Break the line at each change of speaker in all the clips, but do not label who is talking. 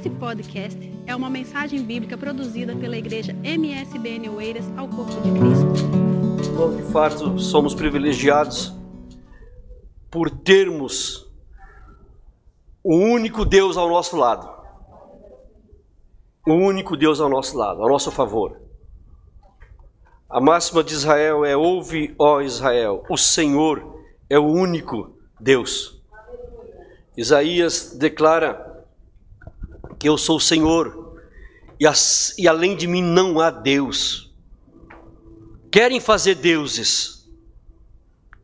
Esse podcast é uma mensagem bíblica produzida pela igreja MSBN Oeiras ao Corpo de Cristo.
Bom, de fato, somos privilegiados por termos o único Deus ao nosso lado. O único Deus ao nosso lado, ao nosso favor. A máxima de Israel é: Ouve, ó Israel, o Senhor é o único Deus. Isaías declara que eu sou o Senhor e, as, e além de mim não há Deus. Querem fazer deuses,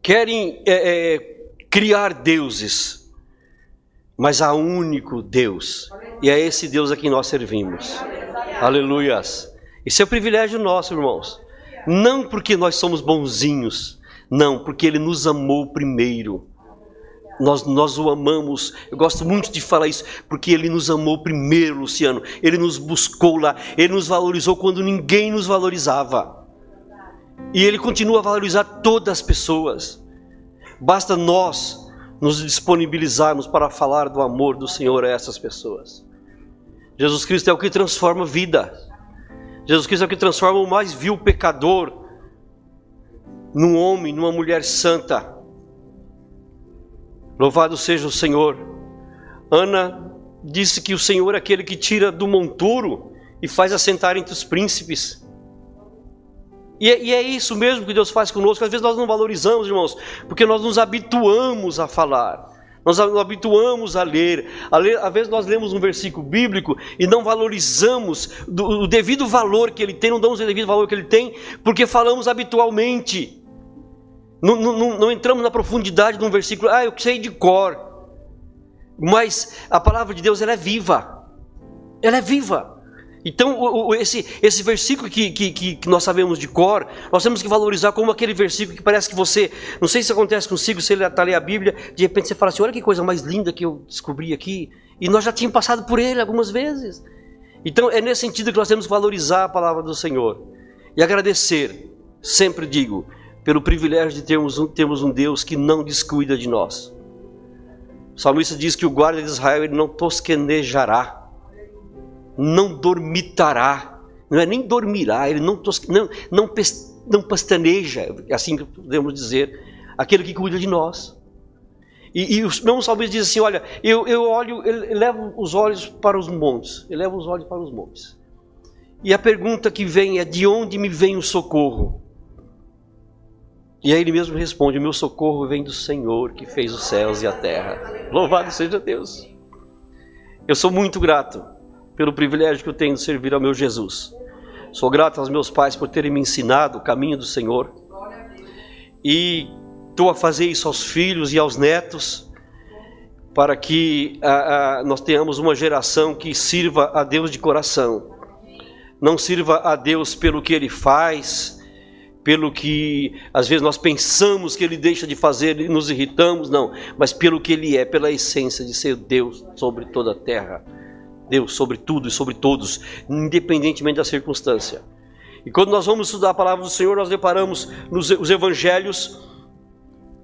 querem é, é, criar deuses, mas há único Deus, e é esse Deus a quem nós servimos. Aleluias. Isso é um privilégio nosso, irmãos. Não porque nós somos bonzinhos, não, porque Ele nos amou primeiro. Nós, nós o amamos, eu gosto muito de falar isso, porque Ele nos amou primeiro, Luciano. Ele nos buscou lá, Ele nos valorizou quando ninguém nos valorizava. E Ele continua a valorizar todas as pessoas. Basta nós nos disponibilizarmos para falar do amor do Senhor a essas pessoas. Jesus Cristo é o que transforma vida. Jesus Cristo é o que transforma o mais vil pecador num homem, numa mulher santa. Louvado seja o Senhor. Ana disse que o Senhor é aquele que tira do monturo e faz assentar entre os príncipes. E é, e é, isso mesmo que Deus faz conosco. Às vezes nós não valorizamos, irmãos, porque nós nos habituamos a falar, nós nos habituamos a ler. A ler às vezes nós lemos um versículo bíblico e não valorizamos do, o devido valor que ele tem, não damos o devido valor que ele tem, porque falamos habitualmente. Não, não, não, entramos na profundidade de um versículo, ah, eu sei de cor. Mas a palavra de Deus ela é viva. Ela é viva. Então, esse, esse versículo que, que, que, nós sabemos de cor, nós temos que valorizar como aquele versículo que parece que você, não sei se acontece consigo, se ele está lendo a Bíblia, de repente você fala assim: olha que coisa mais linda que eu descobri aqui, e nós já tínhamos passado por ele algumas vezes. Então, é nesse sentido que nós temos que valorizar a palavra do Senhor e agradecer, sempre digo, pelo privilégio de termos um, termos um Deus que não descuida de nós. O salmista diz que o guarda de Israel ele não tosquenejará, não dormitará, não é nem dormirá, ele não, tosque, não, não, não pastaneja, assim que podemos dizer, aquele que cuida de nós. E, e o mesmo salmista diz assim: Olha, eu, eu olho, eu levo os olhos para os montes, eu levo os olhos para os montes. E a pergunta que vem é: de onde me vem o socorro? E aí ele mesmo responde: Meu socorro vem do Senhor que fez os céus e a terra. Louvado seja Deus. Eu sou muito grato pelo privilégio que eu tenho de servir ao meu Jesus. Sou grato aos meus pais por terem me ensinado o caminho do Senhor. E estou a fazer isso aos filhos e aos netos, para que a, a, nós tenhamos uma geração que sirva a Deus de coração. Não sirva a Deus pelo que Ele faz, pelo que às vezes nós pensamos que ele deixa de fazer e nos irritamos, não, mas pelo que ele é, pela essência de ser Deus sobre toda a terra, Deus sobre tudo e sobre todos, independentemente da circunstância. E quando nós vamos estudar a palavra do Senhor, nós deparamos nos os evangelhos,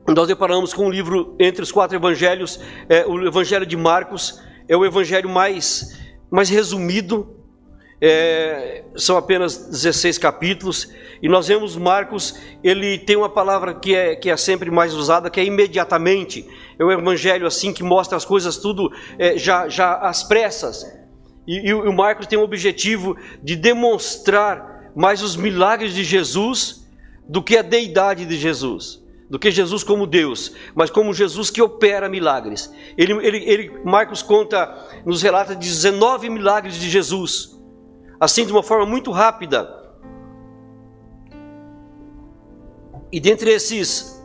nós deparamos com um livro entre os quatro evangelhos, é, o evangelho de Marcos é o evangelho mais, mais resumido, é, são apenas 16 capítulos, e nós vemos Marcos, ele tem uma palavra que é, que é sempre mais usada, que é imediatamente. É o evangelho assim que mostra as coisas tudo é, já, já às pressas. E, e o Marcos tem o objetivo de demonstrar mais os milagres de Jesus do que a deidade de Jesus do que Jesus como Deus, mas como Jesus que opera milagres. Ele, ele, ele, Marcos conta, nos relata 19 milagres de Jesus assim de uma forma muito rápida. E dentre esses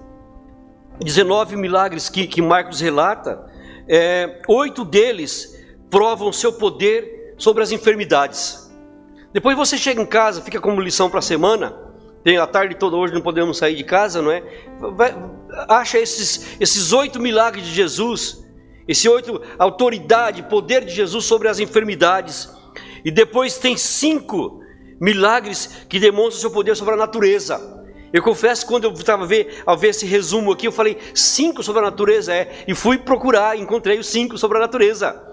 19 milagres que, que Marcos relata, é, oito deles provam seu poder sobre as enfermidades. Depois você chega em casa, fica como lição para a semana. Tem a tarde toda hoje, não podemos sair de casa, não é? Vai, acha esses, esses oito milagres de Jesus, esse oito autoridade, poder de Jesus sobre as enfermidades. E depois tem cinco milagres que demonstram seu poder sobre a natureza. Eu confesso quando eu estava ver, ao ver esse resumo aqui, eu falei cinco sobre a natureza, é, e fui procurar, encontrei os cinco sobre a natureza.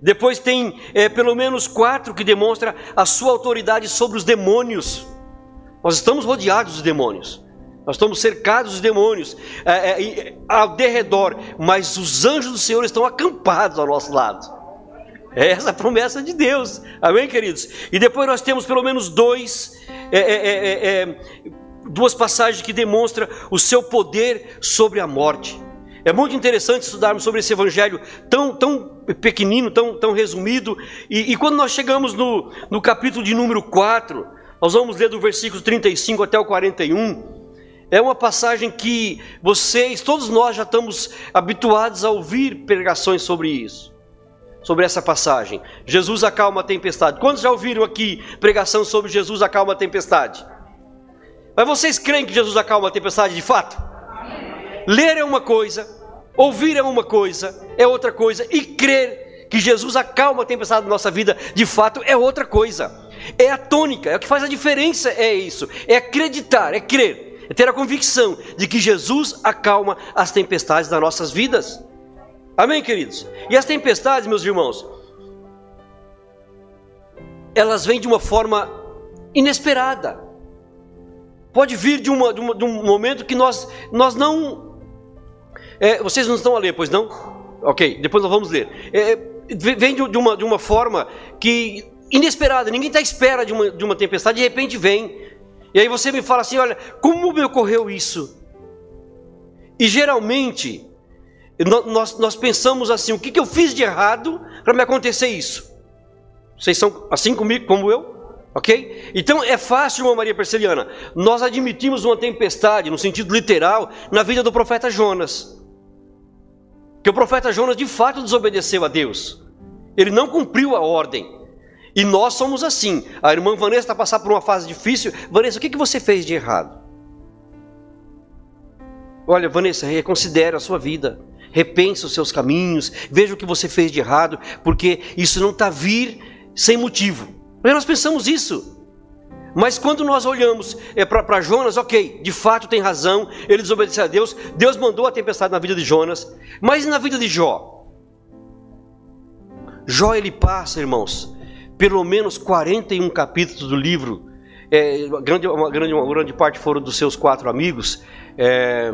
Depois tem é, pelo menos quatro que demonstra a sua autoridade sobre os demônios. Nós estamos rodeados dos demônios. Nós estamos cercados dos demônios é, é, ao derredor, mas os anjos do Senhor estão acampados ao nosso lado. É essa a promessa de Deus, amém, queridos? E depois nós temos pelo menos dois, é, é, é, duas passagens que demonstram o seu poder sobre a morte. É muito interessante estudarmos sobre esse evangelho tão, tão pequenino, tão, tão resumido. E, e quando nós chegamos no, no capítulo de número 4, nós vamos ler do versículo 35 até o 41. É uma passagem que vocês, todos nós já estamos habituados a ouvir pregações sobre isso. Sobre essa passagem. Jesus acalma a tempestade. Quantos já ouviram aqui pregação sobre Jesus acalma a tempestade? Mas vocês creem que Jesus acalma a tempestade de fato? Ler é uma coisa, ouvir é uma coisa, é outra coisa, e crer que Jesus acalma a tempestade da nossa vida de fato é outra coisa. É a tônica, é o que faz a diferença, é isso. É acreditar, é crer é ter a convicção de que Jesus acalma as tempestades das nossas vidas. Amém, queridos? E as tempestades, meus irmãos, elas vêm de uma forma inesperada. Pode vir de, uma, de, uma, de um momento que nós, nós não. É, vocês não estão a ler, pois não? Ok, depois nós vamos ler. É, vem de, uma, de uma forma que inesperada, ninguém está à espera de uma, de uma tempestade, de repente vem. E aí você me fala assim: olha, como me ocorreu isso? E geralmente, nós, nós pensamos assim: o que, que eu fiz de errado para me acontecer isso? Vocês são assim comigo, como eu? Ok? Então é fácil, irmã Maria Perceliana, nós admitimos uma tempestade, no sentido literal, na vida do profeta Jonas. Que o profeta Jonas de fato desobedeceu a Deus, ele não cumpriu a ordem. E nós somos assim. A irmã Vanessa está passando por uma fase difícil. Vanessa, o que, que você fez de errado? Olha, Vanessa, reconsidere a sua vida. Repense os seus caminhos. Veja o que você fez de errado. Porque isso não está vir sem motivo. Nós pensamos isso. Mas quando nós olhamos é, para Jonas, ok, de fato tem razão, ele desobedeceu a Deus, Deus mandou a tempestade na vida de Jonas, mas na vida de Jó? Jó ele passa, irmãos, pelo menos 41 capítulos do livro. É, grande, uma, grande, uma grande parte foram dos seus quatro amigos. É,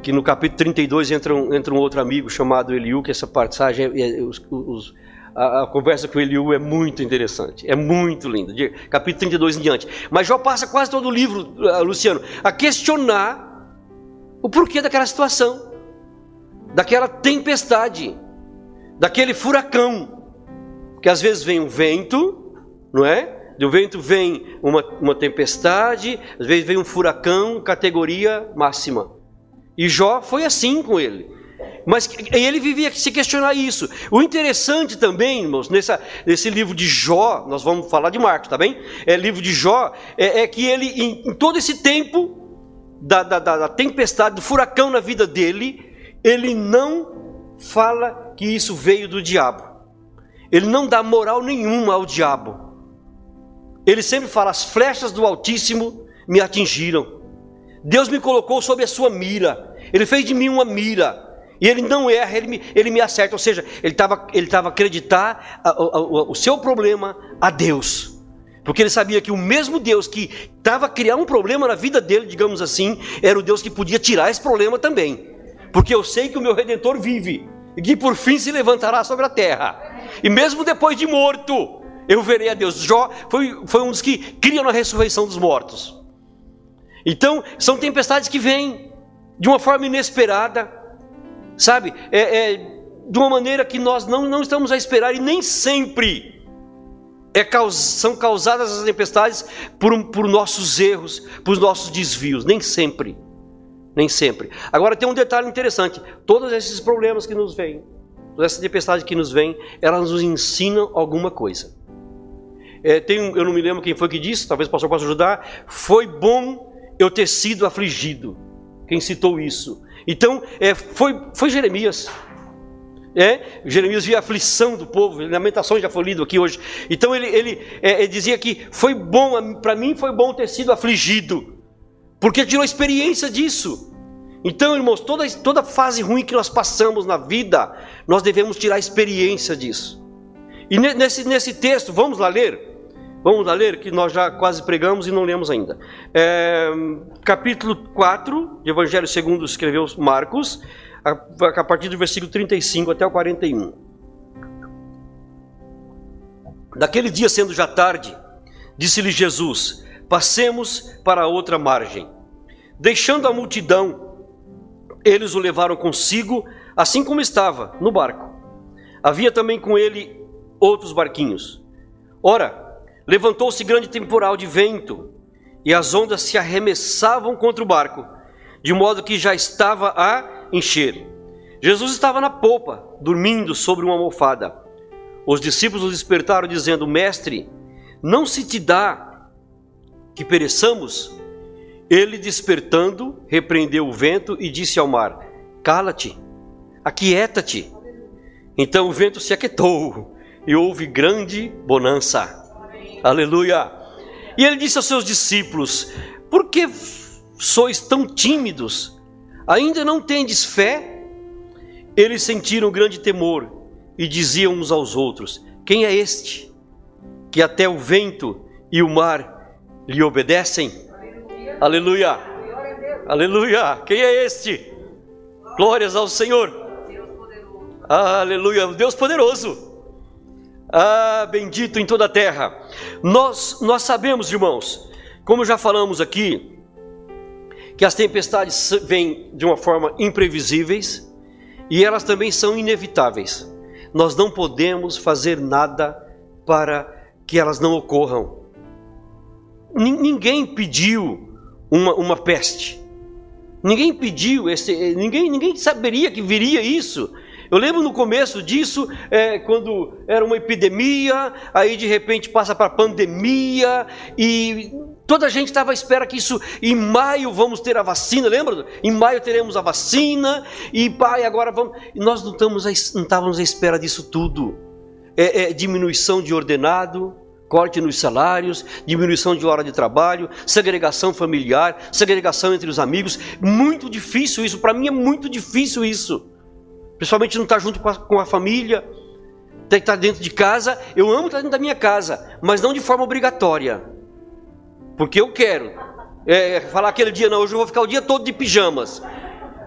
que no capítulo 32 entra um, entra um outro amigo chamado Eliú, que essa passagem, é, é, os, os, a, a, conversa com Eliú é muito interessante, é muito linda, de capítulo 32 em diante. Mas Jó passa quase todo o livro, uh, Luciano, a questionar o porquê daquela situação, daquela tempestade, daquele furacão, que às vezes vem um vento, não é? Do vento vem uma, uma tempestade, às vezes vem um furacão, categoria máxima. E Jó foi assim com ele. Mas ele vivia se questionar isso. O interessante também, irmãos, nessa, nesse livro de Jó, nós vamos falar de Marcos, tá bem? É livro de Jó, é, é que ele, em, em, todo esse tempo da, da, da tempestade, do furacão na vida dele, ele não fala que isso veio do diabo. Ele não dá moral nenhuma ao diabo. Ele sempre fala: as flechas do Altíssimo me atingiram. Deus me colocou sob a sua mira. Ele fez de mim uma mira. E ele não erra, ele me, ele me acerta. Ou seja, ele estava ele tava acreditar a, a, a, o seu problema a Deus. Porque ele sabia que o mesmo Deus que estava criar um problema na vida dele, digamos assim, era o Deus que podia tirar esse problema também. Porque eu sei que o meu redentor vive e que por fim se levantará sobre a terra. E mesmo depois de morto, eu verei a Deus. Jó foi, foi um dos que criam a ressurreição dos mortos. Então, são tempestades que vêm de uma forma inesperada, sabe? É, é, de uma maneira que nós não, não estamos a esperar e nem sempre é, são causadas as tempestades por, por nossos erros, por nossos desvios. Nem sempre. Nem sempre. Agora tem um detalhe interessante: todos esses problemas que nos vêm, essa tempestade que nos vem, elas nos ensinam alguma coisa. É, tem eu não me lembro quem foi que disse, talvez o pastor possa ajudar. Foi bom eu ter sido afligido. Quem citou isso? Então, é, foi, foi Jeremias. É, Jeremias via a aflição do povo, Lamentações já foi lido aqui hoje. Então ele, ele, é, ele dizia que foi bom, para mim foi bom ter sido afligido, porque tirou experiência disso. Então, irmãos, toda, toda fase ruim que nós passamos na vida, nós devemos tirar experiência disso. E nesse, nesse texto, vamos lá ler? Vamos lá ler, que nós já quase pregamos e não lemos ainda. É, capítulo 4, de Evangelho segundo escreveu Marcos, a, a partir do versículo 35 até o 41. Daquele dia, sendo já tarde, disse-lhe Jesus: Passemos para outra margem. Deixando a multidão, eles o levaram consigo, assim como estava, no barco. Havia também com ele outros barquinhos. Ora, levantou-se grande temporal de vento, e as ondas se arremessavam contra o barco, de modo que já estava a encher. Jesus estava na popa, dormindo sobre uma almofada. Os discípulos o despertaram, dizendo: Mestre, não se te dá que pereçamos? Ele, despertando, repreendeu o vento e disse ao mar: Cala-te, aquieta-te. Então o vento se aquietou e houve grande bonança. Aleluia. E ele disse aos seus discípulos: Por que sois tão tímidos? Ainda não tendes fé? Eles sentiram grande temor e diziam uns aos outros: Quem é este que até o vento e o mar lhe obedecem? Aleluia! Aleluia! Quem é este? Glórias ao Senhor! Aleluia! Deus poderoso! Ah, bendito em toda a terra. Nós, nós sabemos, irmãos, como já falamos aqui, que as tempestades vêm de uma forma imprevisíveis e elas também são inevitáveis. Nós não podemos fazer nada para que elas não ocorram. Ninguém pediu uma, uma peste. Ninguém pediu, esse, ninguém, ninguém saberia que viria isso. Eu lembro no começo disso, é, quando era uma epidemia, aí de repente passa para pandemia, e toda a gente estava à espera que isso, em maio vamos ter a vacina, lembra? Em maio teremos a vacina, e pai, agora vamos. E nós não, estamos, não estávamos à espera disso tudo. É, é diminuição de ordenado, corte nos salários, diminuição de hora de trabalho, segregação familiar, segregação entre os amigos. Muito difícil isso, para mim é muito difícil isso. Principalmente não estar tá junto com a, com a família, tem que estar dentro de casa. Eu amo estar dentro da minha casa, mas não de forma obrigatória, porque eu quero. É, falar aquele dia, não, hoje eu vou ficar o dia todo de pijamas,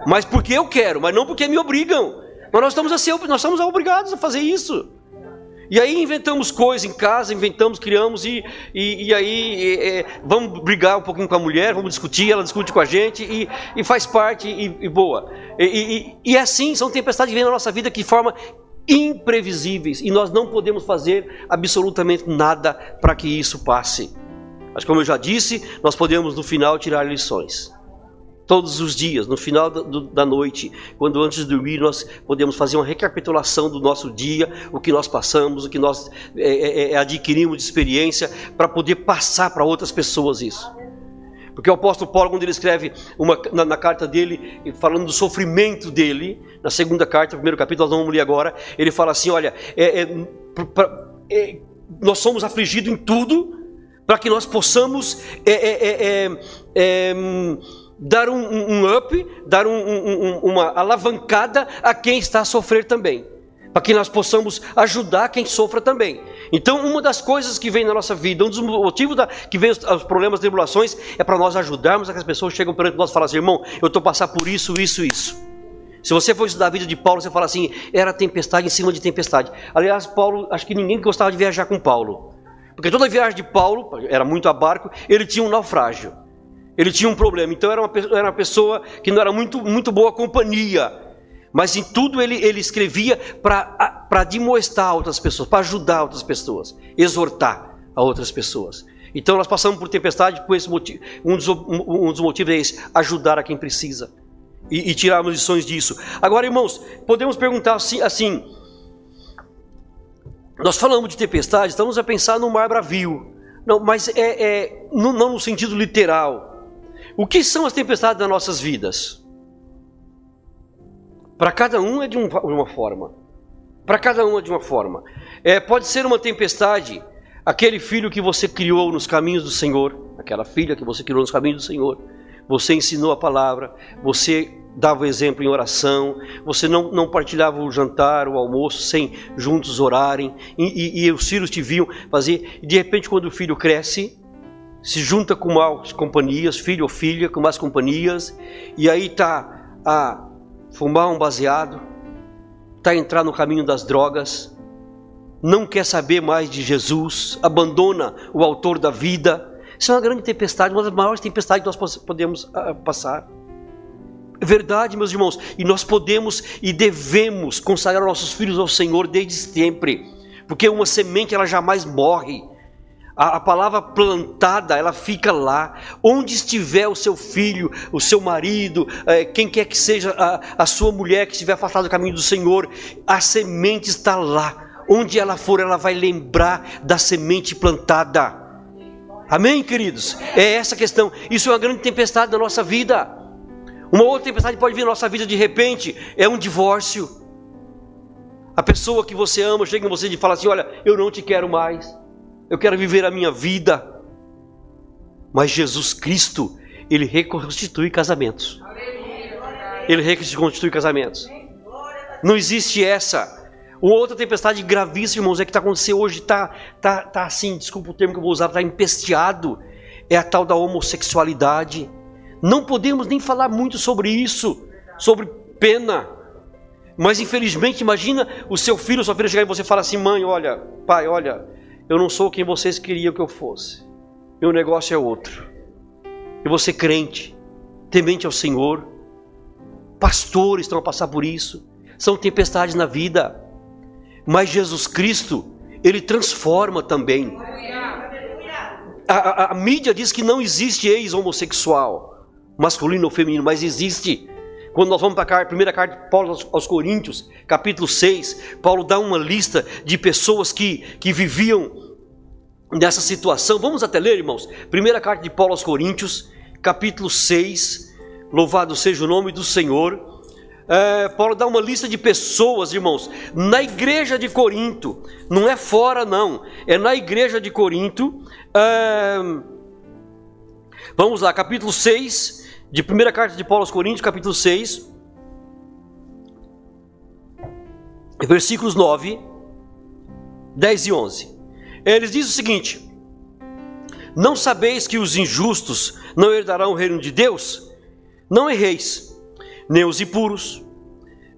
mas porque eu quero, mas não porque me obrigam. Mas nós estamos, a ser, nós estamos obrigados a fazer isso. E aí inventamos coisas em casa, inventamos, criamos, e, e, e aí é, vamos brigar um pouquinho com a mulher, vamos discutir, ela discute com a gente, e, e faz parte, e, boa. E, e, assim, são tempestades que vêm na nossa vida que forma imprevisíveis, e nós não podemos fazer absolutamente nada para que isso passe. Mas como eu já disse, nós podemos no final tirar lições. Todos os dias, no final da noite, quando antes de dormir, nós podemos fazer uma recapitulação do nosso dia, o que nós passamos, o que nós é, é, é adquirimos de experiência, para poder passar para outras pessoas isso. Porque o apóstolo Paulo, quando ele escreve uma, na, na, carta dele, falando do sofrimento dele, na segunda carta, primeiro capítulo, nós vamos ler agora, ele fala assim: olha, é, é, pra, é, nós somos afligidos em tudo, para que nós possamos é, dar um, um up, dar um, um, uma alavancada a quem está a sofrer também, para que nós possamos ajudar quem sofra também. Então, uma das coisas que vem na nossa vida, um dos motivos da, que vem os, os problemas, tribulações, é para nós ajudarmos a que as pessoas chegam perante nós e falam assim, irmão, eu estou passando por isso, isso, isso. Se você for estudar a vida de Paulo, você fala assim, era tempestade em cima de tempestade. Aliás, Paulo, acho que ninguém gostava de viajar com Paulo. Porque toda viagem de Paulo, era muito a barco, ele tinha um naufrágio. Ele tinha um problema, então era uma, era uma pessoa que não era muito, muito boa companhia. Mas em tudo ele, ele escrevia para demonstrar outras pessoas, para ajudar outras pessoas, exortar a outras pessoas. Então nós passamos por tempestade por esse motivo. Um dos, um dos motivos é esse: ajudar a quem precisa. E, e tirarmos lições disso. Agora, irmãos, podemos perguntar assim, assim nós falamos de tempestade, estamos a pensar no mar bravio. Não, mas é, é não, não no sentido literal. O que são as tempestades das nossas vidas? Para cada um é de, um, de uma forma. Para cada um é de uma forma. É, pode ser uma tempestade, aquele filho que você criou nos caminhos do Senhor, aquela filha que você criou nos caminhos do Senhor. Você ensinou a palavra, você dava exemplo em oração, você não, não partilhava o jantar, o almoço, sem juntos orarem, e, e, e os filhos te viam fazer, e de repente, quando o filho cresce, se junta com más companhias, filho ou filha, com más companhias, e aí está a fumar um baseado, está a entrar no caminho das drogas, não quer saber mais de Jesus, abandona o autor da vida. Isso é uma grande tempestade, uma das maiores tempestades que nós podemos ah, passar. É verdade, meus irmãos, e nós podemos e devemos consagrar nossos filhos ao Senhor desde sempre, porque uma semente ela jamais morre. A, a, palavra plantada, ela fica lá. Onde estiver o seu filho, o seu marido, é, quem quer que seja a, a sua mulher que estiver afastada do caminho do Senhor, a semente está lá. Onde ela for, ela vai lembrar da semente plantada. Amém, queridos? É essa a questão. Isso é uma grande tempestade da nossa vida. Uma outra tempestade pode vir na nossa vida de repente, é um divórcio. A pessoa que você ama chega em você e fala assim: Olha, eu não te quero mais, eu quero viver a minha vida. Mas Jesus Cristo, Ele reconstitui casamentos. Ele reconstitui casamentos. Não existe essa. Uma outra tempestade gravíssima, irmãos, é que está acontecendo hoje, está tá, tá assim, desculpa o termo que eu vou usar, está empesteado. É a tal da homossexualidade. Não podemos nem falar muito sobre isso, sobre pena. Mas infelizmente, imagina o seu filho, sua filha chegar e você falar assim: mãe, olha, pai, olha, eu não sou quem vocês queriam que eu fosse. Meu negócio é outro. Vou ser crente, temente ao Senhor. Pastores estão a passar por isso. São tempestades na vida. Mas Jesus Cristo, Ele transforma também. A, a, a mídia diz que não existe ex-homossexual masculino ou feminino, mas existe. Quando nós vamos para a primeira carta de Paulo aos, Coríntios, capítulo 6, Paulo dá uma lista de pessoas que, que viviam nessa situação. Vamos até ler, irmãos. Primeira carta de Paulo aos Coríntios, capítulo 6. Louvado seja o nome do Senhor. É, Paulo dá uma lista de pessoas, irmãos, na igreja de Corinto, não é fora, não, é na igreja de Corinto. É, vamos lá, capítulo 6, de primeira carta de Paulo aos Coríntios, capítulo 6, versículos 9, 10 e 11. Eles dizem o seguinte: Não sabeis que os injustos não herdarão o reino de Deus? Não erreis, nem os impuros,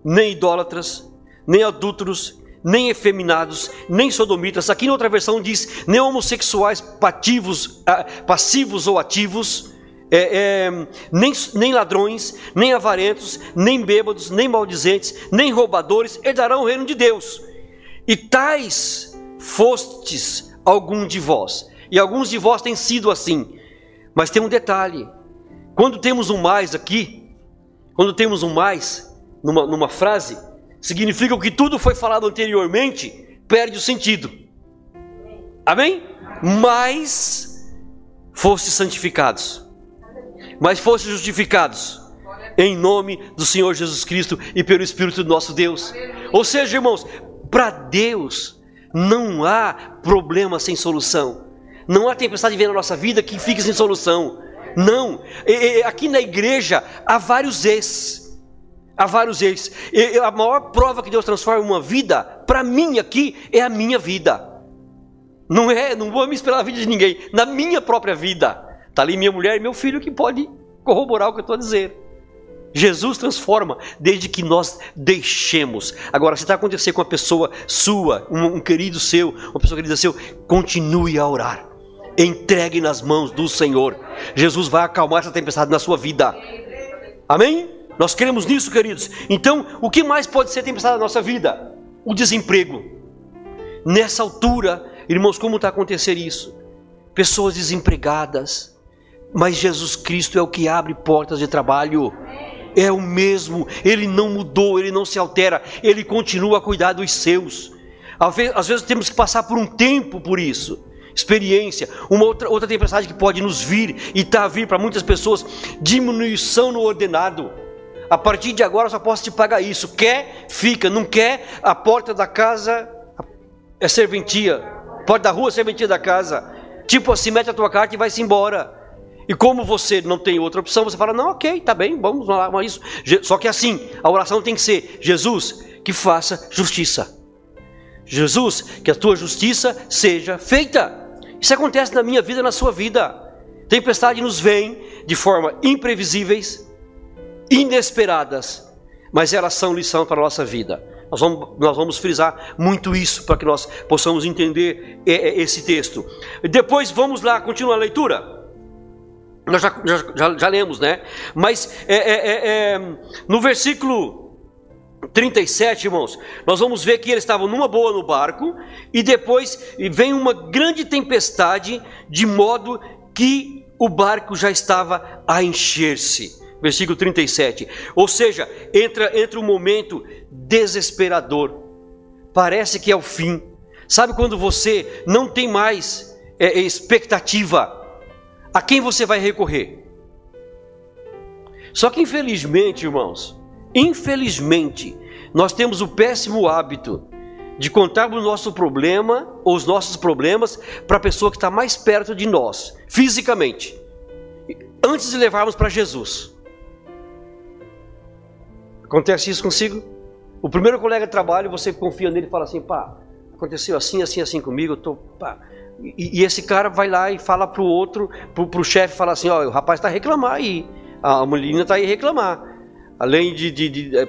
nem idólatras, nem adúlteros, nem efeminados, nem sodomitas. Aqui na outra versão diz nem homossexuais pativos, ah, passivos ou ativos, é, é, nem, nem ladrões, nem avarentos, nem bêbados, nem maldizentes, nem roubadores herdarão o reino de Deus. E tais fostes algum de vós, e alguns de vós têm sido assim. Mas tem um detalhe: quando temos um mais aqui, quando temos um mais numa, numa frase, significa que tudo foi falado anteriormente perde o sentido. Amém? Mas foste santificados mas fossem justificados em nome do Senhor Jesus Cristo e pelo Espírito do nosso Deus. Ou seja, irmãos, para Deus não há problema sem solução. Não há tempestade vir na nossa vida que fique sem solução. Não. Aqui na igreja há vários ex. Há vários ex. A maior prova que Deus transforma uma vida, para mim aqui, é a minha vida. Não é, não vou me esperar a vida de ninguém. Na minha própria vida. Está ali minha mulher e meu filho que pode corroborar o que eu estou a dizer. Jesus transforma desde que nós deixemos. Agora, se está acontecendo com uma pessoa sua, um, um, querido seu, uma pessoa querida seu, continue a orar. Entregue nas mãos do Senhor. Jesus vai acalmar essa tempestade na sua vida. Amém? Nós queremos nisso, queridos. Então, o que mais pode ser tempestade na nossa vida? O desemprego. Nessa altura, irmãos, como está acontecendo isso? Pessoas desempregadas mas Jesus Cristo é o que abre portas de trabalho. É o mesmo, ele não mudou, ele não se altera, ele continua a cuidar dos seus. Às vezes temos que passar por um tempo por isso experiência. Uma outra, outra tempestade que pode nos vir e está a vir para muitas pessoas: diminuição no ordenado. A partir de agora só posso te pagar isso. Quer, fica. Não quer, a porta da casa é serventia. Porta da rua é serventia da casa. Tipo assim, mete a tua carta e vai-se embora. E como você não tem outra opção, você fala: não, ok, tá bem, vamos lá, mas isso. Só que assim, a oração tem que ser: Jesus, que faça justiça. Jesus, que a tua justiça seja feita. Isso acontece na minha vida, na sua vida. Tempestade nos vem de forma imprevisíveis, inesperadas, mas elas são lição para a nossa vida. Nós vamos, nós vamos frisar muito isso para que nós possamos entender esse texto. Depois vamos lá, continua a leitura. Nós já, já, já lemos, né? Mas é, é, é, é no versículo 37, irmãos, nós vamos ver que eles estavam numa boa no barco e depois vem uma grande tempestade, de modo que o barco já estava a encher-se. Versículo 37. Ou seja, entra, entra um momento desesperador. Parece que é o fim. Sabe quando você não tem mais é, expectativa? A quem você vai recorrer? Só que infelizmente, irmãos, infelizmente, nós temos o péssimo hábito de contar o nosso problema ou os nossos problemas para a pessoa que está mais perto de nós, fisicamente, antes de levarmos para Jesus. Acontece isso consigo? O primeiro colega de trabalho, você confia nele e fala assim, pá, aconteceu assim, assim, assim comigo, eu tô, pá. E, e esse cara vai lá e fala pro outro, pro, pro chefe, fala assim, ó, o rapaz está a reclamar aí, a menina está aí a reclamar. Além de, de, de, é,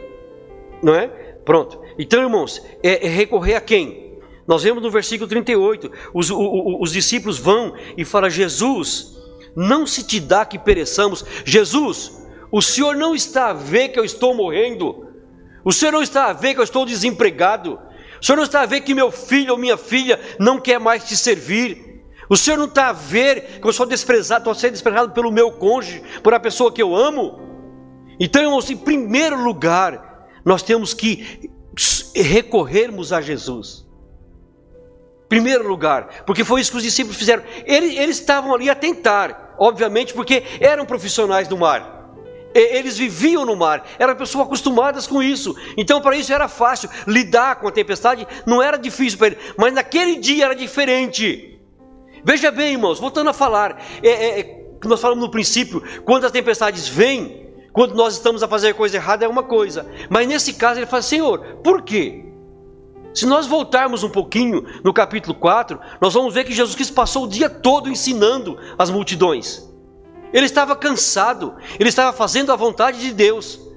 não é? Pronto. Então, irmãos, é, é, recorrer a quem? Nós vemos no versículo 38, os, o, o, os discípulos vão e falam, Jesus, não se te dá que pereçamos. Jesus, o Senhor não está a ver que eu estou morrendo. O Senhor não está a ver que eu estou desempregado. O Senhor não está a ver que meu filho ou minha filha não quer mais te servir. O Senhor não está a ver que eu sou desprezado, estou sendo desprezado pelo meu cônjuge, por a pessoa que eu amo. Então, irmãos, em primeiro lugar, nós temos que recorrermos a Jesus. Primeiro lugar, porque foi isso que os discípulos fizeram. Eles, eles estavam ali a tentar, obviamente, porque eram profissionais do mar. Eles viviam no mar, eram pessoas acostumadas com isso. Então, para isso era fácil. Lidar com a tempestade não era difícil para eles, mas naquele dia era diferente. Veja bem, irmãos, voltando a falar, é, é, é, nós falamos no princípio, quando as tempestades vêm, quando nós estamos a fazer coisa errada é uma coisa, mas nesse caso ele fala: Senhor, por quê? Se nós voltarmos um pouquinho no capítulo 4, nós vamos ver que Jesus Cristo passou o dia todo ensinando as multidões. Ele estava cansado, ele estava fazendo a vontade de Deus.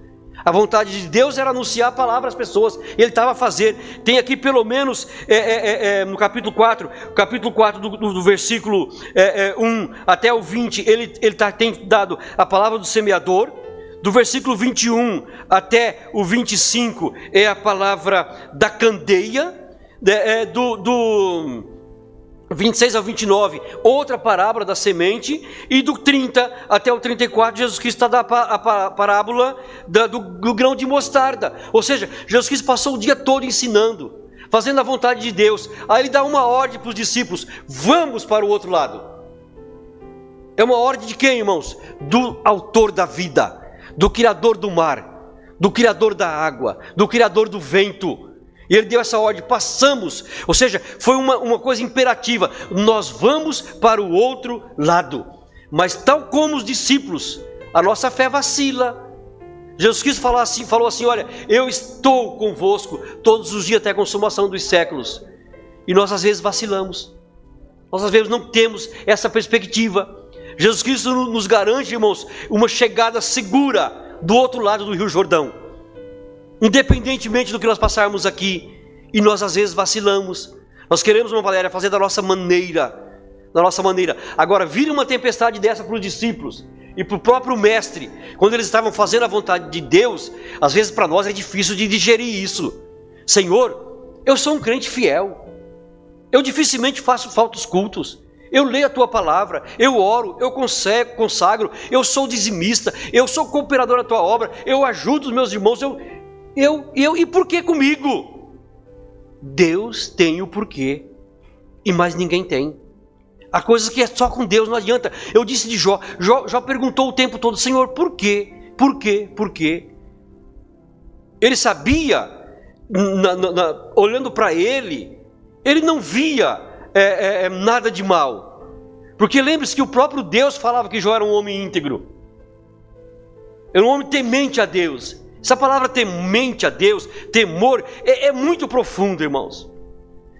A vontade de Deus era anunciar a palavra às pessoas, ele estava a fazer. Tem aqui pelo menos é, é, é, é no capítulo 4, capítulo 4 do, do, do versículo 1 é, é, até o 20, ele, ele tá, tem dado a palavra do semeador. Do versículo 21 até o 25 é a palavra da candeia. Né, do, do 26 ao 29, outra parábola da semente, e do 30 até o 34, Jesus Cristo está a parábola do grão de mostarda. Ou seja, Jesus Cristo passou o dia todo ensinando, fazendo a vontade de Deus. Aí ele dá uma ordem para os discípulos: vamos para o outro lado. É uma ordem de quem, irmãos? Do autor da vida, do Criador do mar, do Criador da água, do Criador do vento e ele deu essa ordem, passamos, ou seja, foi uma, uma coisa imperativa, nós vamos para o outro lado. Mas tal como os discípulos, a nossa fé vacila. Jesus Cristo falou assim, falou assim: Olha, eu estou convosco todos os dias até a consumação dos séculos. E nós às vezes vacilamos, nós às vezes não temos essa perspectiva. Jesus Cristo nos garante, irmãos, uma chegada segura do outro lado do Rio Jordão independentemente do que nós passarmos aqui, e nós às vezes vacilamos. Nós queremos uma Valéria fazer da nossa maneira, da nossa maneira. Agora, vira uma tempestade dessa para os discípulos e para o próprio mestre, quando eles estavam fazendo a vontade de Deus, às vezes para nós é difícil de digerir isso. Senhor, eu sou um crente fiel. Eu dificilmente faço faltos cultos. Eu leio a tua palavra, eu oro, eu consagro, eu sou dizimista, eu sou cooperador da tua obra, eu ajudo os meus irmãos, eu, eu, eu, e por que comigo? Deus tem o porquê, e mais ninguém tem. Há coisas que é só com Deus, não adianta. Eu disse de Jó, Jó, Jó perguntou o tempo todo, Senhor, por quê? Por quê? Por quê? Ele sabia, na, na, na, olhando para ele, ele não via é, é, é nada de mal. Porque lembre-se que o próprio Deus falava que Jó era um homem íntegro. Era um homem temente a Deus. Essa palavra temente a Deus, temor, é, é muito profundo, irmãos.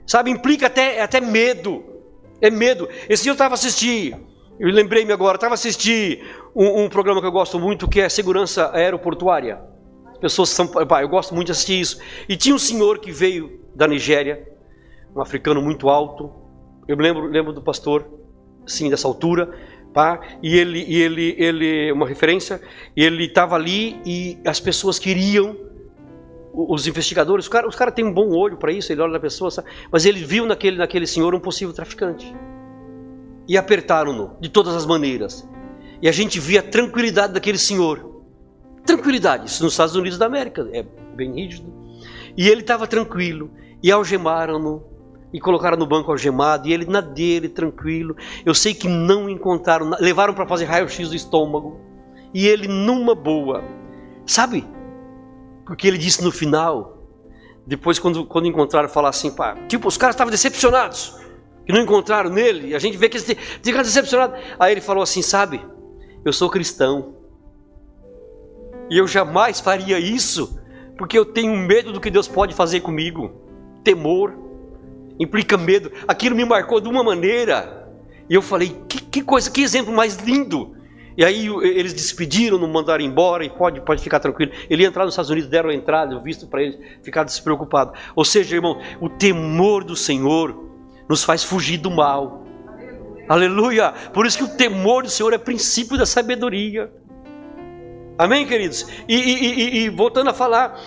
Sabe, implica até, até medo. É medo. Esse dia eu estava assistindo, eu lembrei-me agora, estava assistindo um, um, programa que eu gosto muito, que é Segurança Aeroportuária. Pessoas são. eu gosto muito de assistir isso. E tinha um senhor que veio da Nigéria, um africano muito alto. Eu me lembro, lembro do pastor, sim, dessa altura. E ele, e ele, ele, uma referência, ele estava ali e as pessoas queriam, os investigadores, os caras cara têm um bom olho para isso, ele olha na pessoa, sabe? mas ele viu naquele, naquele senhor um possível traficante. E apertaram-no de todas as maneiras. E a gente via a tranquilidade daquele senhor. Tranquilidade, isso nos Estados Unidos da América, é bem rígido. E ele estava tranquilo, e algemaram-no, e colocaram no banco algemado, e ele na dele, tranquilo. Eu sei que não encontraram, levaram para fazer raio-x do estômago, e ele numa boa. Sabe? Porque ele disse no final, depois quando, quando encontraram, falar assim, pá, tipo, os caras estavam decepcionados, que não encontraram nele, e a gente vê que eles ficaram decepcionados. Aí ele falou assim, sabe, eu sou cristão, e eu jamais faria isso, porque eu tenho medo do que Deus pode fazer comigo, temor implica medo. Aquilo me marcou de uma maneira. E eu falei, que, que coisa, que exemplo mais lindo. E aí eles despediram, não mandaram embora, e pode, pode ficar tranquilo. Ele ia entrar nos Estados Unidos, deram a entrada, eu visto para ele ficar despreocupado. Ou seja, irmão, o temor do Senhor nos faz fugir do mal. Aleluia. Aleluia. Por isso que o temor do Senhor é princípio da sabedoria. Amém, queridos? E, e, e, e voltando a falar,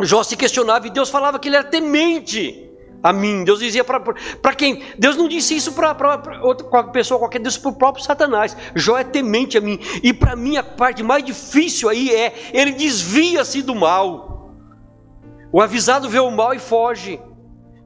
Jó se questionava e Deus falava que ele era temente a mim. Deus dizia para quem? Deus não disse isso para outra pessoa qualquer, Deus para o próprio Satanás. Jó é temente a mim. E para mim a parte mais difícil aí é, ele desvia-se do mal. O avisado vê o mal e foge.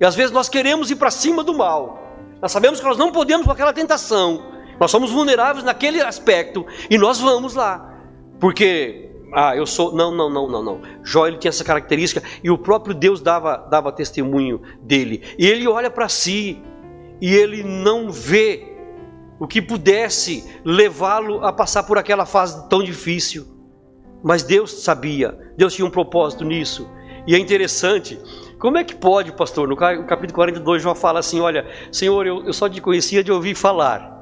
E às vezes nós queremos ir para cima do mal. Nós sabemos que nós não podemos com aquela tentação. Nós somos vulneráveis naquele aspecto e nós vamos lá. Porque ah, eu sou. Não, não, não, não, não. Jó ele tinha essa característica e o próprio Deus dava, dava testemunho dele. E ele olha para si e ele não vê o que pudesse levá-lo a passar por aquela fase tão difícil. Mas Deus sabia, Deus tinha um propósito nisso. E é interessante, como é que pode, pastor? No capítulo 42, Jó fala assim: Olha, Senhor, eu, eu só te conhecia de ouvir falar.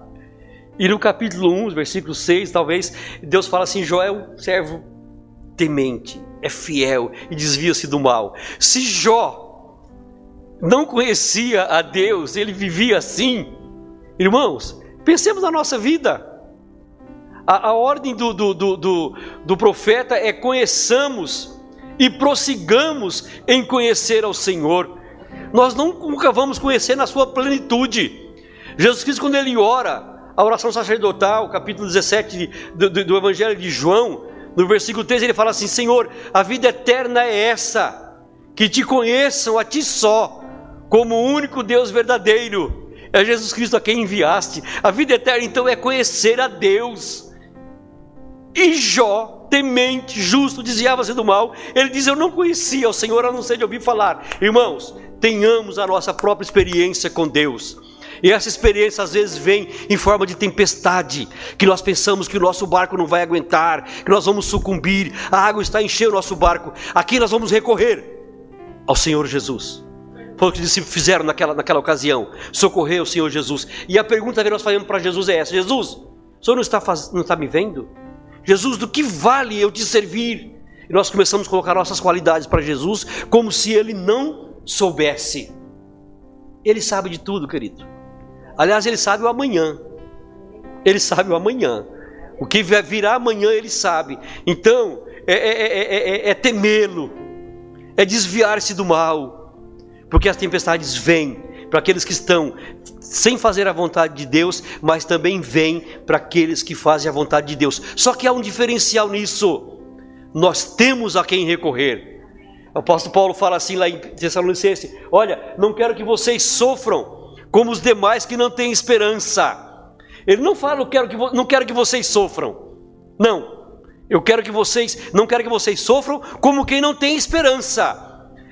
E no capítulo 1, versículo 6, talvez, Deus fala assim: Jó é o servo temente, é fiel e desvia-se do mal. Se Jó não conhecia a Deus, ele vivia assim, irmãos, pensemos na nossa vida. A, a ordem do, do, do, do, profeta é conheçamos e prossigamos em conhecer ao Senhor. Nós não, nunca vamos conhecer na sua plenitude. Jesus Cristo, quando ele ora, a oração sacerdotal, capítulo 17 do, do, do Evangelho de João, no versículo 3 ele fala assim: Senhor, a vida eterna é essa, que te conheçam a ti só, como o único Deus verdadeiro. É Jesus Cristo a quem enviaste. A vida eterna então é conhecer a Deus. E Jó, temente, justo, desviava-se do mal. Ele diz: Eu não conhecia o Senhor a não ser de ouvir falar. Irmãos, tenhamos a nossa própria experiência com Deus. E essa experiência às vezes vem em forma de tempestade, que nós pensamos que o nosso barco não vai aguentar, que nós vamos sucumbir, a água está enchendo o nosso barco. Aqui nós vamos recorrer ao Senhor Jesus. Foi o que eles fizeram naquela, naquela ocasião, socorrer o Senhor Jesus. E a pergunta que nós fazemos para Jesus é essa: Jesus, o Senhor não está, faz, não está me vendo? Jesus, do que vale eu te servir? E nós começamos a colocar nossas qualidades para Jesus como se ele não soubesse. Ele sabe de tudo, querido. Aliás, ele sabe o amanhã. Ele sabe o amanhã. O que virá amanhã, ele sabe. Então, é, é, é, é temê-lo, é desviar-se do mal, porque as tempestades vêm para aqueles que estão sem fazer a vontade de Deus, mas também vêm para aqueles que fazem a vontade de Deus. Só que há um diferencial nisso. Nós temos a quem recorrer. O apóstolo Paulo fala assim lá em Tessalonicense: Olha, não quero que vocês sofram como os demais que não têm esperança. Ele não fala, eu quero que, não quero que vocês sofram. Não. Eu quero que vocês, não quero que vocês sofram como quem não tem esperança.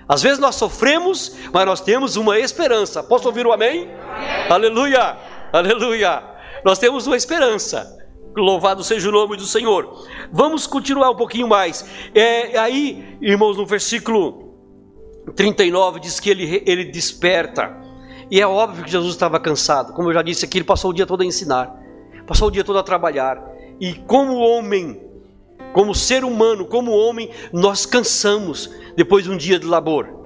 Às vezes nós sofremos, mas nós temos uma esperança. Posso ouvir o amém? amém. Aleluia. Aleluia! Nós temos uma esperança. Louvado seja o nome do Senhor. Vamos continuar um pouquinho mais. É, aí, irmãos, no versículo 39 diz que ele, ele desperta. E é óbvio que Jesus estava cansado. Como eu já disse aqui, ele passou o dia todo a ensinar, passou o dia todo a trabalhar. E como homem, como ser humano, como homem, nós cansamos depois de um dia de labor.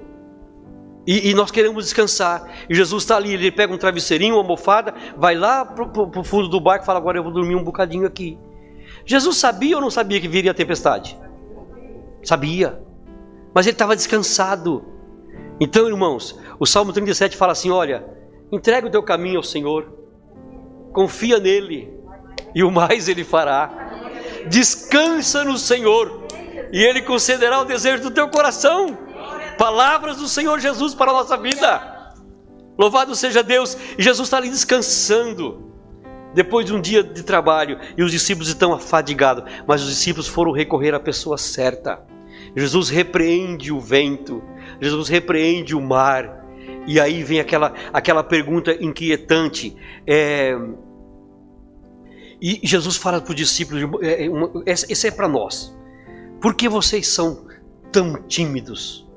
E, e, nós queremos descansar. E Jesus está ali, ele pega um travesseirinho, uma almofada, vai lá para o fundo do barco e fala: Agora eu vou dormir um bocadinho aqui. Jesus sabia ou não sabia que viria a tempestade? Sabia. Mas ele estava descansado. Então, irmãos, o Salmo 37 fala assim: Olha, entrega o teu caminho ao Senhor, confia nele, e o mais ele fará. Descansa no Senhor, e ele concederá o desejo do teu coração. Palavras do Senhor Jesus para a nossa vida. Louvado seja Deus. E Jesus está ali descansando. Depois de um dia de trabalho, e os discípulos estão afadigados, mas os discípulos foram recorrer à pessoa certa. Jesus repreende o vento, Jesus repreende o mar, e aí vem aquela, aquela pergunta inquietante. É, e Jesus fala para os discípulos: é, é, esse é para nós, por que vocês são tão tímidos?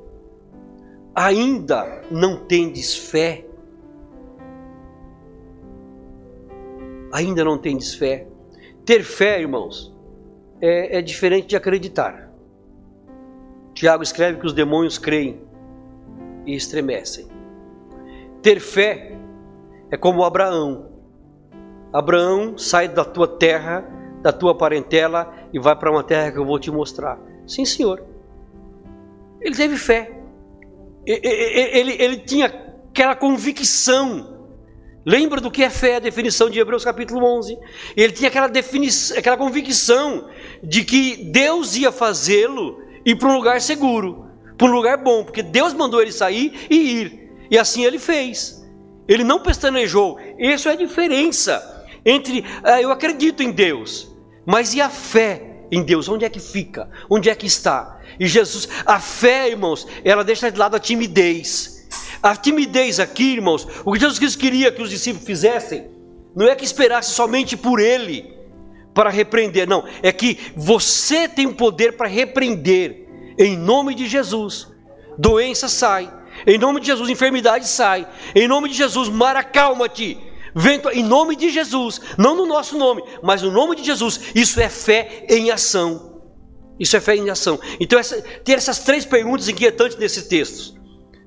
ainda não tendes fé? Ainda não tendes fé? Ter fé, irmãos, é, é diferente de acreditar. Tiago escreve que os demônios creem e estremecem. Ter fé é como Abraão. Abraão sai da tua terra, da tua parentela e vai para uma terra que eu vou te mostrar. Sim, senhor. Ele teve fé ele, ele tinha aquela convicção. Lembra do que é fé, a definição de Hebreus capítulo 11. Ele tinha aquela, definição, aquela convicção de que Deus ia fazê-lo ir para um lugar seguro, para um lugar bom, porque Deus mandou ele sair e ir. E assim ele fez. Ele não pestanejou. Isso é a diferença entre ah, eu acredito em Deus, mas e a fé em Deus? Onde é que fica? Onde é que está? E Jesus, a fé, irmãos, ela deixa de lado a timidez. A timidez aqui, irmãos, o que Jesus queria que os discípulos fizessem, não é que esperasse somente por Ele para repreender, não, é que você tem o poder para repreender, em nome de Jesus. Doença sai, em nome de Jesus, enfermidade sai, em nome de Jesus, mar acalma-te. Vento, em nome de Jesus, não no nosso nome, mas no nome de Jesus, isso é fé em ação. Isso é fé em ação. Então, essa, ter essas três perguntas inquietantes nesse texto.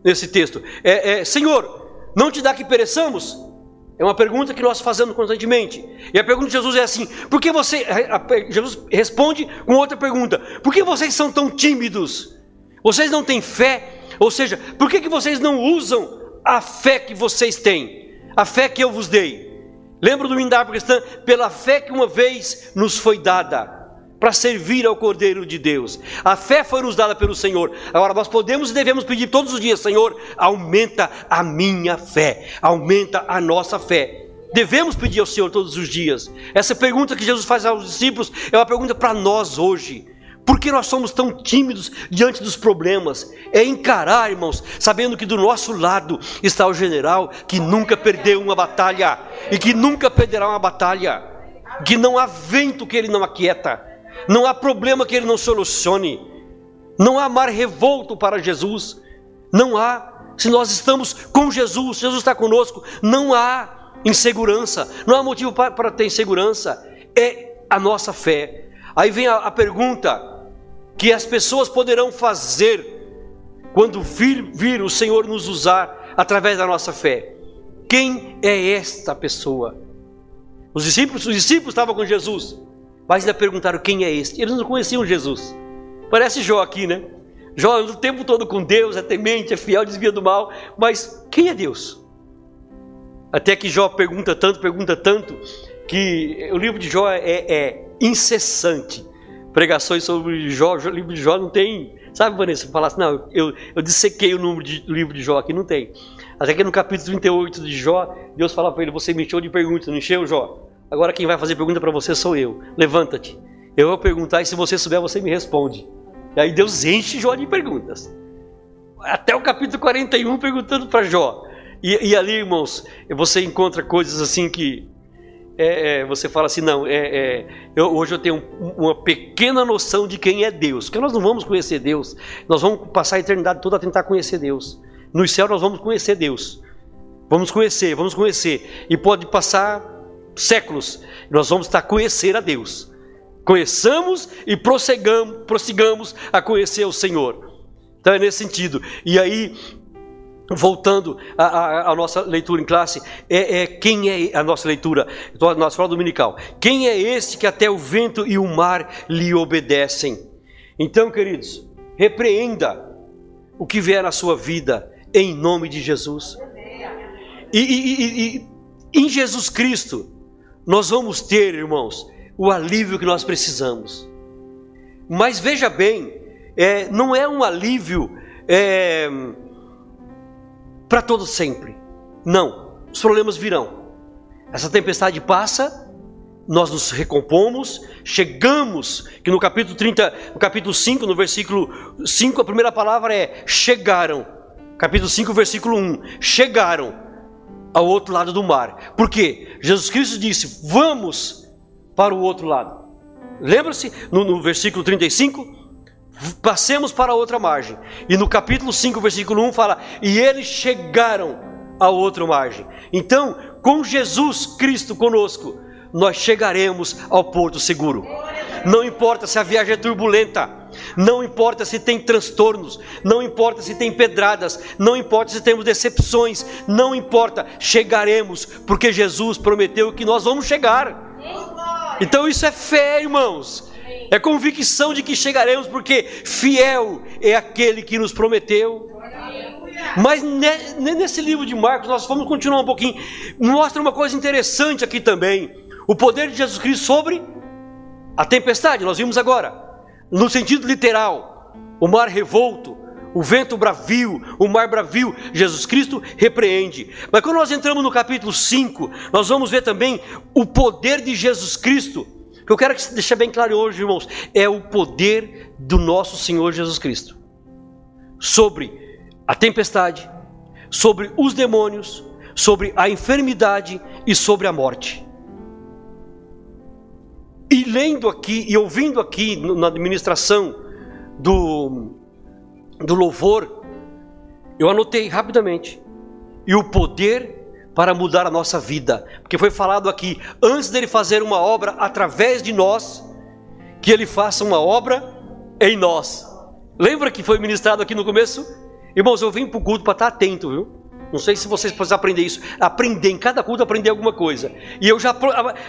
Nesse texto. É, é, Senhor, não te dá que pereçamos? É uma pergunta que nós fazemos constantemente. E a pergunta de Jesus é assim: por que você. Jesus responde com outra pergunta: por que vocês são tão tímidos? Vocês não têm fé? Ou seja, por que, que vocês não usam a fé que vocês têm? A fé que eu vos dei. Lembra do Mindar cristã? Pela fé que uma vez nos foi dada para servir ao Cordeiro de Deus. A fé foi nos dada pelo Senhor. Agora nós podemos e devemos pedir todos os dias, Senhor, aumenta a minha fé, aumenta a nossa fé. Devemos pedir ao Senhor todos os dias. Essa pergunta que Jesus faz aos discípulos é uma pergunta para nós hoje. Por que nós somos tão tímidos diante dos problemas? É encarar, irmãos, sabendo que do nosso lado está o general que nunca perdeu uma batalha e que nunca perderá uma batalha, que não há vento que ele não aquieta, não há problema que ele não solucione, não há mar revolto para Jesus, não há. Se nós estamos com Jesus, Jesus está conosco, não há insegurança, não há motivo para, para ter insegurança, é a nossa fé. Aí vem a, a pergunta que as pessoas poderão fazer quando vir, vir o Senhor nos usar através da nossa fé. Quem é esta pessoa? Os discípulos, os discípulos estavam com Jesus. Mas ainda perguntaram quem é este. Eles não conheciam Jesus. Parece Jó aqui, né? Jó o tempo todo com Deus, é temente, é fiel, desvia do mal. Mas quem é Deus? Até que Jó pergunta tanto, pergunta tanto, que o livro de Jó é, é incessante. Pregações sobre Jó, o livro de Jó não tem. Sabe, Vanessa, falar assim, não, eu, eu dissequei o número do livro de Jó aqui, não tem. Até que no capítulo 38 de Jó, Deus fala para ele: Você me encheu de perguntas, não encheu, Jó? Agora quem vai fazer pergunta para você sou eu. Levanta-te. Eu vou perguntar e se você souber, você me responde. E aí Deus enche Jó de perguntas. Até o capítulo 41 perguntando para Jó. E, e ali, irmãos, você encontra coisas assim que é, é, você fala assim, não, é, é eu, hoje eu tenho uma pequena noção de quem é Deus, porque nós não vamos conhecer Deus, nós vamos passar a eternidade toda a tentar conhecer Deus. No céu nós vamos conhecer Deus, vamos conhecer, vamos conhecer, e pode passar séculos, nós vamos estar a conhecer a Deus. Conheçamos e prossigamos, prossigamos a conhecer o Senhor. Então é nesse sentido. E aí voltando à, nossa leitura em classe, é, é, quem é a nossa leitura, a nossa escola dominical? Quem é este que até o vento e o mar lhe obedecem? Então, queridos, repreenda o que vier na sua vida em nome de Jesus. E, e, e, e em Jesus Cristo, nós vamos ter, irmãos, o alívio que nós precisamos. Mas veja bem, é, não é um alívio. É, para todo sempre. Não, os problemas virão. Essa tempestade passa, nós nos recompomos, chegamos, que no capítulo 30, no capítulo 5, no versículo 5, a primeira palavra é chegaram. Capítulo 5, versículo 1, chegaram ao outro lado do mar. Por quê? Jesus Cristo disse: "Vamos para o outro lado". Lembra-se no, no versículo 35? Passemos para a outra margem. E no capítulo 5, versículo 1 fala: E eles chegaram à outra margem. Então, com Jesus Cristo conosco, nós chegaremos ao porto seguro. Não importa se a viagem é turbulenta, não importa se tem transtornos, não importa se tem pedradas, não importa se temos decepções, não importa, chegaremos, porque Jesus prometeu que nós vamos chegar. Então isso é fé, irmãos. É convicção de que chegaremos, porque fiel é aquele que nos prometeu. Mas nesse livro de Marcos, nós vamos continuar um pouquinho. Mostra uma coisa interessante aqui também: o poder de Jesus Cristo sobre a tempestade. Nós vimos agora, no sentido literal, o mar revolto, o vento bravio, o mar bravio, Jesus Cristo repreende. Mas quando nós entramos no capítulo 5, nós vamos ver também o poder de Jesus Cristo que eu quero que deixar bem claro hoje, irmãos, é o poder do nosso Senhor Jesus Cristo sobre a tempestade, sobre os demônios, sobre a enfermidade e sobre a morte. E lendo aqui e ouvindo aqui na administração do, do louvor, eu anotei rapidamente. E o poder para mudar a nossa vida. Porque foi falado aqui, antes dele fazer uma obra através de nós, que ele faça uma obra em nós. Lembra que foi ministrado aqui no começo? Irmãos, eu vim para o culto para estar atento, viu? Não sei se vocês precisam aprender isso. Aprender, em cada culto aprender alguma coisa. E eu já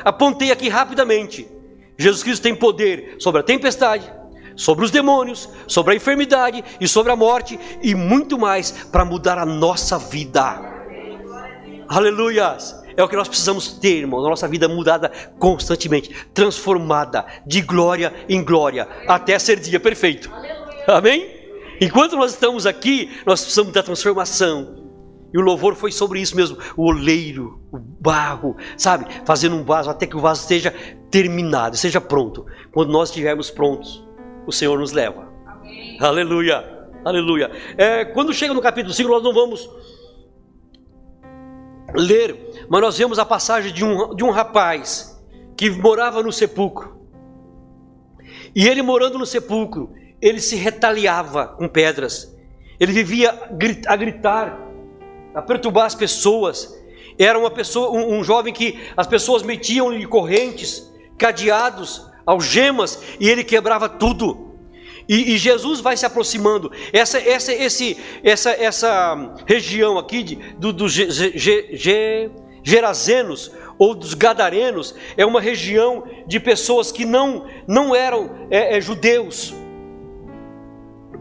apontei aqui rapidamente. Jesus Cristo tem poder sobre a tempestade, sobre os demônios, sobre a enfermidade e sobre a morte e muito mais para mudar a nossa vida. Aleluias! É o que nós precisamos ter, irmão, na nossa vida mudada constantemente, transformada de glória em glória, até ser dia perfeito. Amém? Enquanto nós estamos aqui, nós precisamos da transformação. E o louvor foi sobre isso mesmo, o oleiro, o barro, sabe? Fazendo um vaso até que o vaso esteja terminado, seja pronto. Quando nós estivermos prontos, o Senhor nos leva. Amém. Aleluia, aleluia. É, quando chega no capítulo 5, nós não vamos ler, mas nós vemos a passagem de um, de um rapaz que morava no sepulcro. E ele morando no sepulcro, ele se retaliava com pedras. Ele vivia a gritar, a perturbar as pessoas. Era uma pessoa, um, um jovem que as pessoas metiam-lhe correntes, cadeados, algemas, e ele quebrava tudo. E, e, Jesus vai se aproximando. Essa, essa, esse, essa, essa região aqui de, do, dos Gerazenos ou dos Gadarenos é uma região de pessoas que não, não eram é, é, judeus.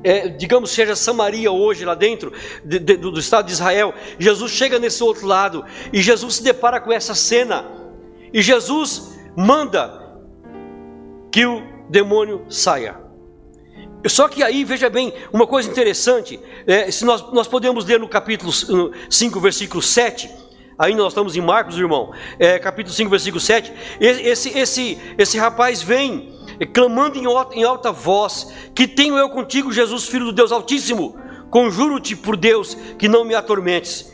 É, digamos, seja Samaria hoje lá dentro de, de, do estado de Israel. Jesus chega nesse outro lado e Jesus se depara com essa cena. E Jesus manda que o demônio saia. Só que aí, veja bem, uma coisa interessante, é, se nós, nós podemos ler no capítulo 5, versículo 7, ainda nós estamos em Marcos, irmão, é, capítulo 5, versículo 7, esse, esse, esse rapaz vem clamando em alta voz, que tenho eu contigo, Jesus, Filho do Deus Altíssimo, conjuro-te por Deus que não me atormentes.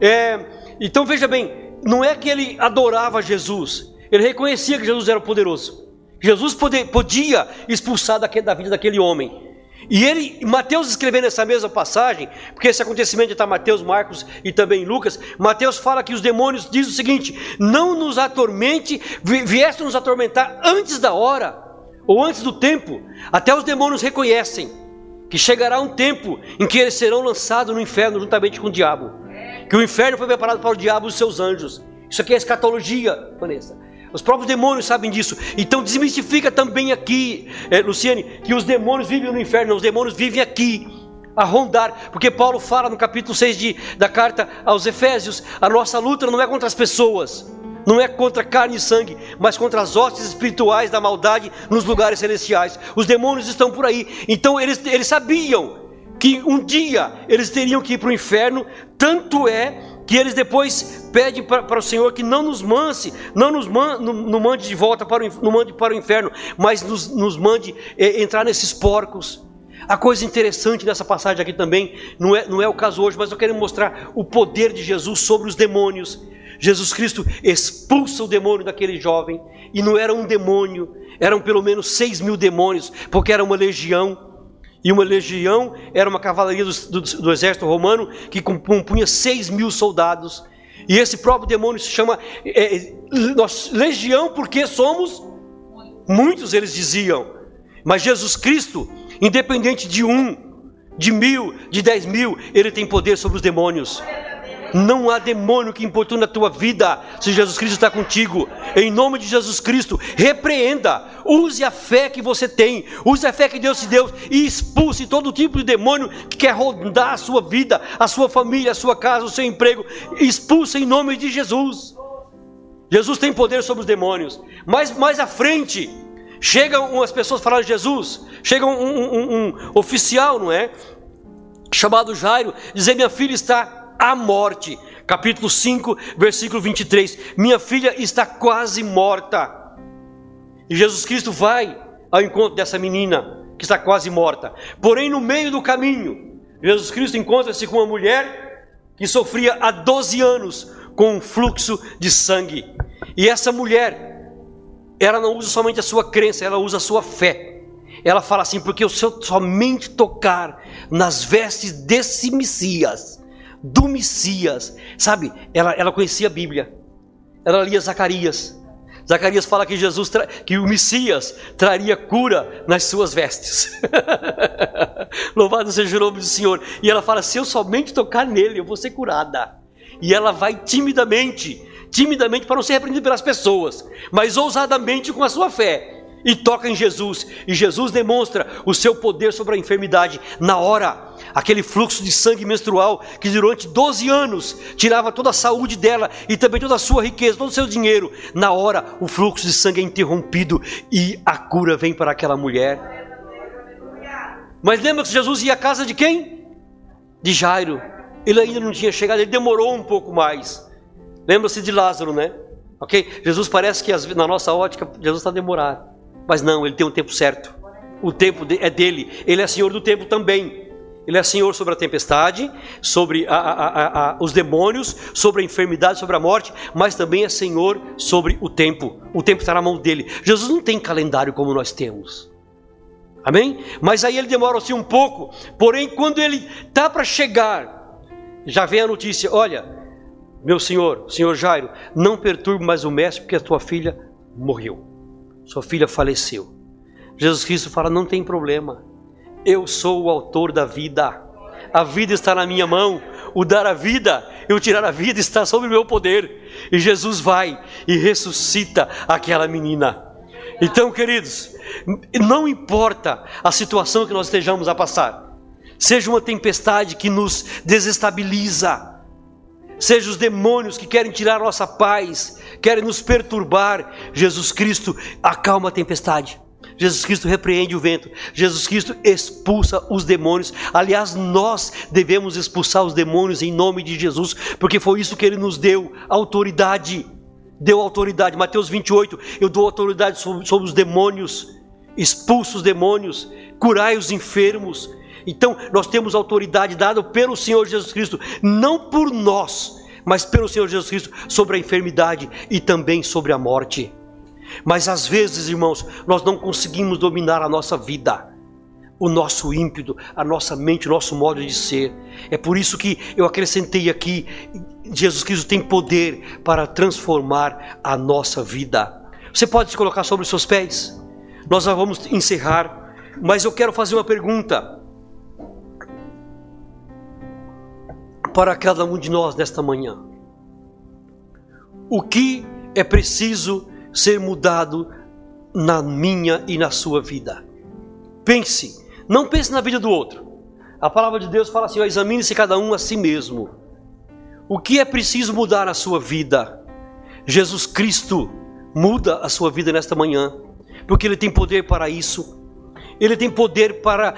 É, então veja bem, não é que ele adorava Jesus, ele reconhecia que Jesus era poderoso. Jesus poder, podia expulsar daquele, da vida daquele homem. E ele, Mateus escrevendo essa mesma passagem, porque esse acontecimento está Mateus, Marcos e também Lucas, Mateus fala que os demônios diz o seguinte: não nos atormente, vieste nos atormentar antes da hora, ou antes do tempo. Até os demônios reconhecem que chegará um tempo em que eles serão lançados no inferno juntamente com o diabo. Que o inferno foi preparado para o diabo e os seus anjos. Isso aqui é escatologia, Vanessa. Os próprios demônios sabem disso. Então desmistifica também aqui, é, Luciane, que os demônios vivem no inferno, os demônios vivem aqui a rondar, porque Paulo fala no capítulo 6 de, da carta aos Efésios: a nossa luta não é contra as pessoas, não é contra carne e sangue, mas contra as hostes espirituais da maldade nos lugares celestiais. Os demônios estão por aí, então eles, eles sabiam que um dia eles teriam que ir para o inferno, tanto é que eles depois pedem para o Senhor que não nos mance, não nos man, não mande de volta para o, não mande para o inferno, mas nos, nos mande é, entrar nesses porcos. A coisa interessante dessa passagem aqui também, não é, não é o caso hoje, mas eu quero mostrar o poder de Jesus sobre os demônios. Jesus Cristo expulsa o demônio daquele jovem, e não era um demônio, eram pelo menos seis mil demônios, porque era uma legião. E uma legião era uma cavalaria do, do, do exército romano que compunha seis mil soldados. E esse próprio demônio se chama é, é legião porque somos muitos, eles diziam. Mas Jesus Cristo, independente de um, de mil, de dez mil, ele tem poder sobre os demônios. Não há demônio que importune a tua vida se Jesus Cristo está contigo. Em nome de Jesus Cristo, repreenda. Use a fé que você tem. Use a fé que Deus te deu e expulse todo tipo de demônio que quer rondar a sua vida, a sua família, a sua casa, o seu emprego. Expulse em nome de Jesus. Jesus tem poder sobre os demônios. Mas mais à frente, chegam as pessoas falando de Jesus. Chega um, um, um, um oficial, não é? Chamado Jairo, dizer: Minha filha está a morte. Capítulo 5, versículo 23. Minha filha está quase morta. E Jesus Cristo vai ao encontro dessa menina que está quase morta. Porém, no meio do caminho, Jesus Cristo encontra-se com uma mulher que sofria há 12 anos com um fluxo de sangue. E essa mulher, ela não usa somente a sua crença, ela usa a sua fé. Ela fala assim: porque eu somente tocar nas vestes desse Messias, do Messias. Sabe, ela, ela conhecia a Bíblia, ela lia Zacarias. Zacarias fala que Jesus, que o Messias traria cura nas suas vestes. Louvado seja o nome do Senhor. E ela fala: se eu somente tocar nele, eu vou ser curada. E ela vai timidamente, timidamente para não ser repreendida pelas pessoas, mas ousadamente com a sua fé. E toca em Jesus, e Jesus demonstra o seu poder sobre a enfermidade na hora aquele fluxo de sangue menstrual que durante 12 anos tirava toda a saúde dela e também toda a sua riqueza, todo o seu dinheiro. Na hora, o fluxo de sangue é interrompido e a cura vem para aquela mulher. Mas lembra que Jesus ia à casa de quem? De Jairo. Ele ainda não tinha chegado, ele demorou um pouco mais. Lembra-se de Lázaro, né? Ok? Jesus parece que na nossa ótica, Jesus está demorado. Mas não, ele tem um tempo certo. O tempo é dele. Ele é senhor do tempo também. Ele é senhor sobre a tempestade, sobre a, a, a, os demônios, sobre a enfermidade, sobre a morte, mas também é senhor sobre o tempo. O tempo está na mão dele. Jesus não tem calendário como nós temos. Amém? Mas aí ele demora assim um pouco. Porém, quando ele está para chegar, já vem a notícia: olha, meu senhor, senhor Jairo, não perturbe mais o mestre, porque a tua filha morreu. Sua filha faleceu. Jesus Cristo fala: não tem problema eu sou o autor da vida. A vida está na minha mão. O dar a vida e o tirar a vida está sob o meu poder. E Jesus vai e ressuscita aquela menina. Então, queridos, não importa a situação que nós estejamos a passar, seja uma tempestade que nos desestabiliza, seja os demônios que querem tirar nossa paz, querem nos perturbar, Jesus Cristo acalma a tempestade. Jesus Cristo repreende o vento, Jesus Cristo expulsa os demônios. Aliás, nós devemos expulsar os demônios em nome de Jesus, porque foi isso que ele nos deu autoridade. Deu autoridade. Mateus 28, eu dou autoridade sobre, sobre os demônios, expulso os demônios, curai os enfermos. Então, nós temos autoridade dada pelo Senhor Jesus Cristo, não por nós, mas pelo Senhor Jesus Cristo sobre a enfermidade e também sobre a morte. Mas às vezes, irmãos, nós não conseguimos dominar a nossa vida, o nosso ímpeto, a nossa mente, o nosso modo de ser. É por isso que eu acrescentei aqui: Jesus Cristo tem poder para transformar a nossa vida. Você pode se colocar sobre os seus pés? Nós já vamos encerrar, mas eu quero fazer uma pergunta para cada um de nós nesta manhã. O que é preciso ser mudado na minha e na sua vida? Pense, não pense na vida do outro. A palavra de Deus fala assim: examine-se cada um a si mesmo. O que é preciso mudar na sua vida? Jesus Cristo muda a sua vida nesta manhã porque Ele tem poder para isso. Ele tem poder para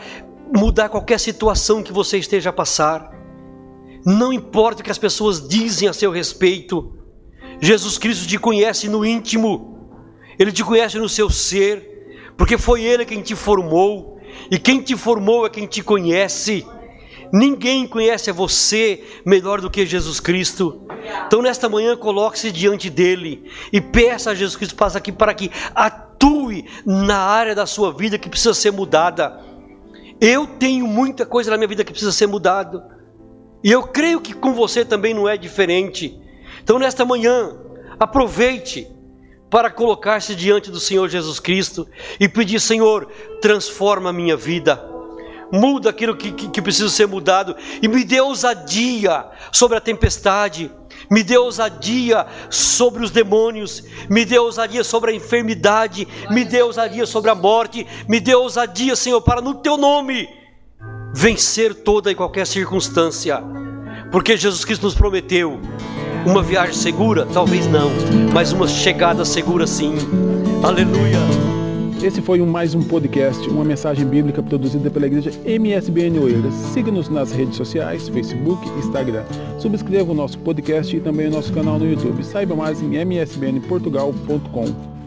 mudar qualquer situação que você esteja a passar. Não importa o que as pessoas dizem a seu respeito, Jesus Cristo te conhece no íntimo, Ele te conhece no seu ser, porque foi Ele quem te formou, e quem te formou é quem te conhece. Ninguém conhece a você melhor do que Jesus Cristo. Então, nesta manhã, coloque-se diante dele e peça a Jesus Cristo para aqui para que atue na área da sua vida que precisa ser mudada. Eu tenho muita coisa na minha vida que precisa ser mudado. E eu creio que com você também não é diferente. Então, nesta manhã, aproveite para colocar-se diante do Senhor Jesus Cristo e pedir: Senhor, transforma a minha vida. Muda aquilo que, que, que, precisa ser mudado, e me dê ousadia sobre a tempestade, me dê ousadia sobre os demônios, me dê ousadia sobre a enfermidade, me dê ousadia sobre a morte, me dê ousadia, Senhor, para no teu nome vencer toda e qualquer circunstância, porque Jesus Cristo nos prometeu uma viagem segura, talvez não, mas uma chegada segura sim. Aleluia.
Esse foi um, mais um podcast, uma mensagem bíblica produzida pela igreja MSBN Oeiras. Siga-nos nas redes sociais, Facebook e Instagram. Subscreva o nosso podcast e também o nosso canal no YouTube. Saiba mais em msbnportugal.com.